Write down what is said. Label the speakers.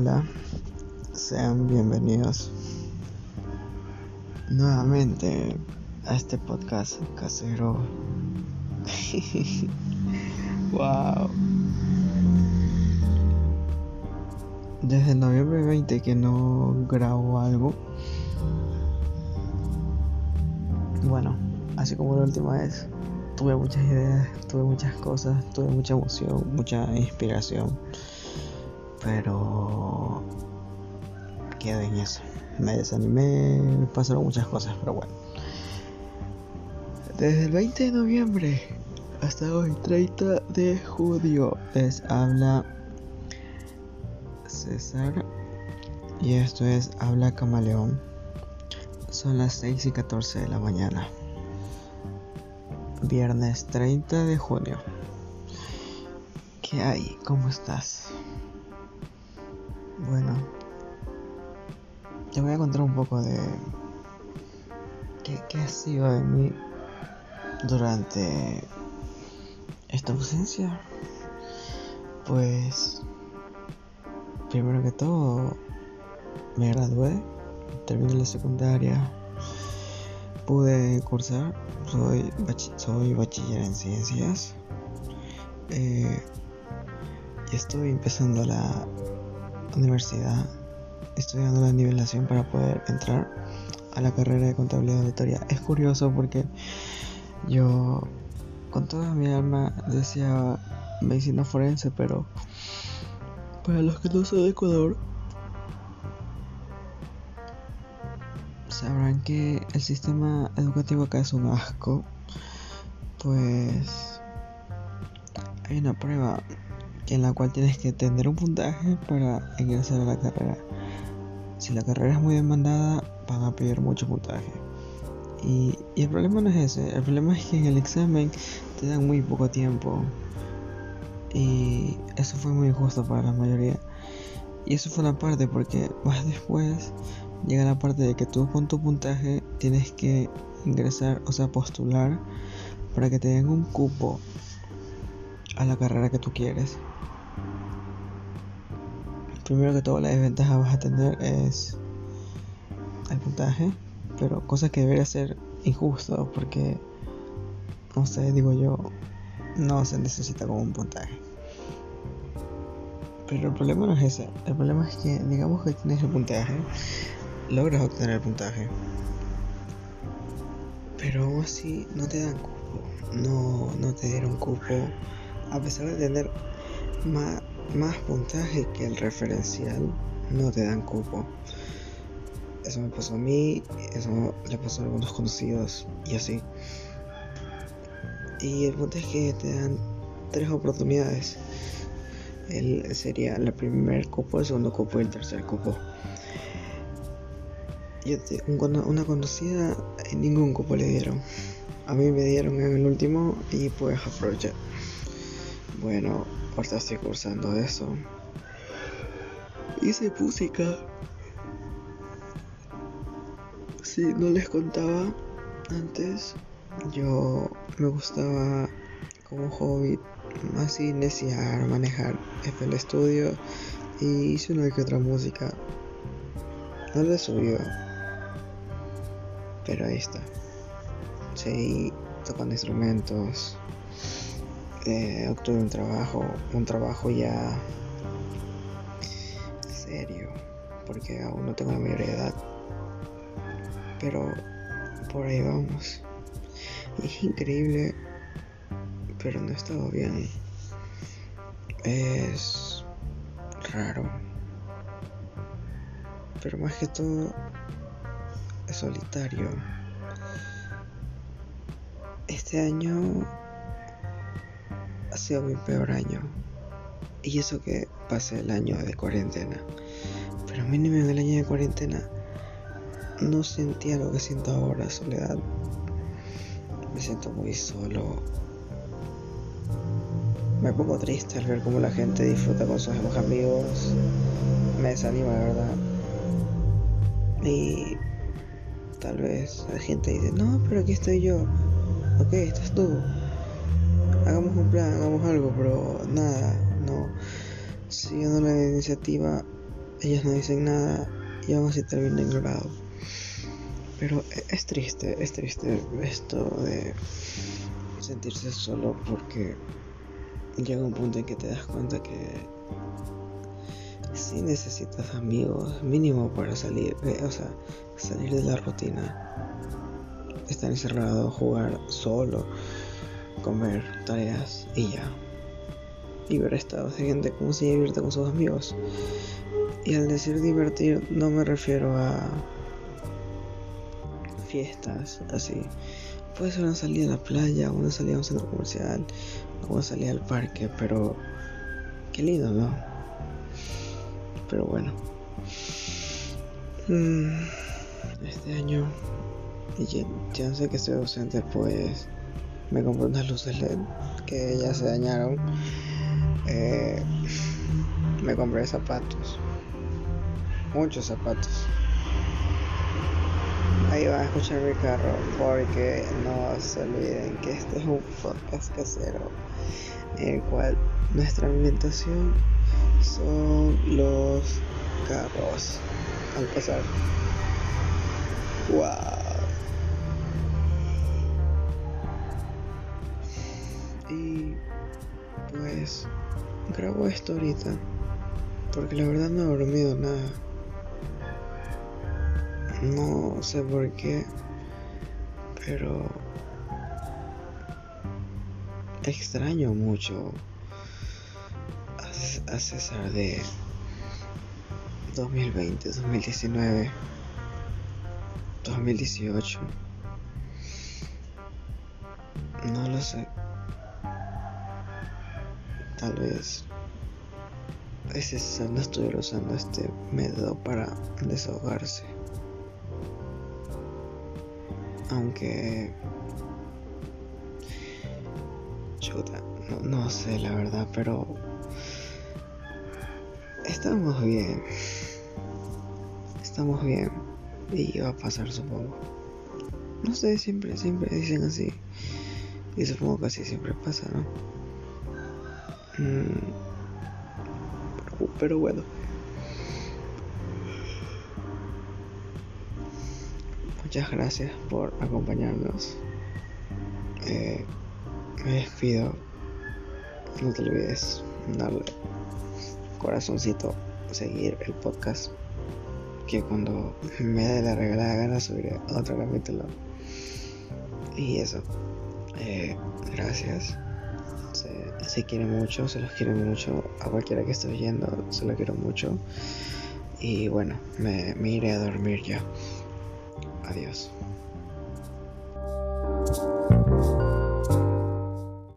Speaker 1: hola, sean bienvenidos nuevamente a este podcast casero. wow. Desde noviembre 20 que no grabo algo. Bueno, así como la última vez, tuve muchas ideas, tuve muchas cosas, tuve mucha emoción, mucha inspiración pero quedé en eso. Me desanimé, pasaron muchas cosas, pero bueno. Desde el 20 de noviembre hasta hoy, 30 de julio, les habla César. Y esto es Habla Camaleón. Son las 6 y 14 de la mañana. Viernes 30 de junio. ¿Qué hay? ¿Cómo estás? Bueno, te voy a contar un poco de qué, ha sido de mí durante esta ausencia. Pues, primero que todo, me gradué, terminé la secundaria, pude cursar, soy, soy bachiller en ciencias. Eh, y estoy empezando la universidad estudiando la nivelación para poder entrar a la carrera de contabilidad auditoría. Es curioso porque yo con toda mi alma decía medicina forense, pero para los que no son de Ecuador sabrán que el sistema educativo acá es un asco. Pues hay una prueba en la cual tienes que tener un puntaje para ingresar a la carrera. Si la carrera es muy demandada, van a pedir mucho puntaje. Y, el problema no es ese, el problema es que en el examen te dan muy poco tiempo. Y eso fue muy injusto para la mayoría. Y eso fue la parte porque más después llega la parte de que tú con tu puntaje tienes que ingresar, o sea, postular para que te den un cupo a la carrera que tú quieres primero que todo la desventaja vas a tener es el puntaje, pero cosa que debería ser injusto porque, no sé, digo yo, no se necesita como un puntaje. Pero el problema no es ese, el problema es que digamos que tienes el puntaje, logras obtener el puntaje, pero aún así no te dan cupo, no, no te dieron cupo, a pesar de tener más más puntaje que el referencial, no te dan cupo. Eso me pasó a mí, eso le pasó a algunos conocidos y así. Y el punto es que te dan tres oportunidades. El, sería el primer cupo, el segundo cupo y el tercer cupo. Y una conocida ningún cupo le dieron. A mí me dieron en el último y pues aproveché. Bueno, ahorita estoy cursando eso. Hice música. Si no les contaba antes, yo me gustaba como hobby así iniciar, manejar el estudio y hice una que otra música. No le subió, pero ahí está. Seguí tocando instrumentos, eh, obtuve un trabajo, un trabajo ya serio, porque aún no tengo la mayoría de edad, pero por ahí vamos. es increíble, pero no he estado bien. Es raro, pero más que todo es solitario. Este año sido mi peor año. Y eso que pasé el año de cuarentena. Pero mínimo en el año de cuarentena no sentía lo que siento ahora, soledad. Me siento muy solo. Me pongo triste al ver cómo la gente disfruta con sus amigos. Me desanima, la verdad. Y tal vez la gente dice, no, pero aquí estoy yo. Ok, estás tú hagamos un plan, hagamos algo, pero nada, no. Siguiendo la iniciativa ellos no dicen nada y aún así termina ignorado. Pero e-, es triste, es triste esto de sentirse solo porque llega un punto en que te das cuenta que si necesitas amigos mínimo para salir, o sea, salir de la rutina. Estar encerrado, jugar solo, comer tareas y ya. Y ver estados de gente como se divierte con sus amigos. Y al decir divertir no me refiero a fiestas así. Puede ser una salida a la playa, una salida a un centro comercial, una salida al parque, pero qué lindo, ¿no? Pero bueno. Mm, este año, y ya, sé que estoy ausente, pues me compré unas luces LED que ya se dañaron. Eh, me compré zapatos, muchos zapatos. Ahí van a escuchar mi carro porque no se olviden que este es un podcast casero en el cual nuestra alimentación son los carros al pasar. Wow. Grabo esto ahorita porque la verdad no he dormido nada. No sé por qué, pero extraño mucho a César de 2020, 2019, 2018. No lo sé. Tal vez ese César no estuviera usando este método para desahogarse. Aunque... Chuta, no, no sé la verdad, pero Estamos bien. Estamos bien. Y va a pasar, supongo. No sé, siempre, siempre dicen así. Y supongo que así siempre pasa, ¿no? Mm. Pero, bueno. Muchas gracias por acompañarnos. Eh, me despido. No te olvides darle corazoncito seguir el podcast. Que cuando me dé la regalada gana subiré otro capítulo. Y eso. Eh, gracias. Se, se quiere mucho, se los quiere mucho. A cualquiera que esté oyendo, se lo quiero mucho. Y bueno, me, me iré a dormir ya. Adiós.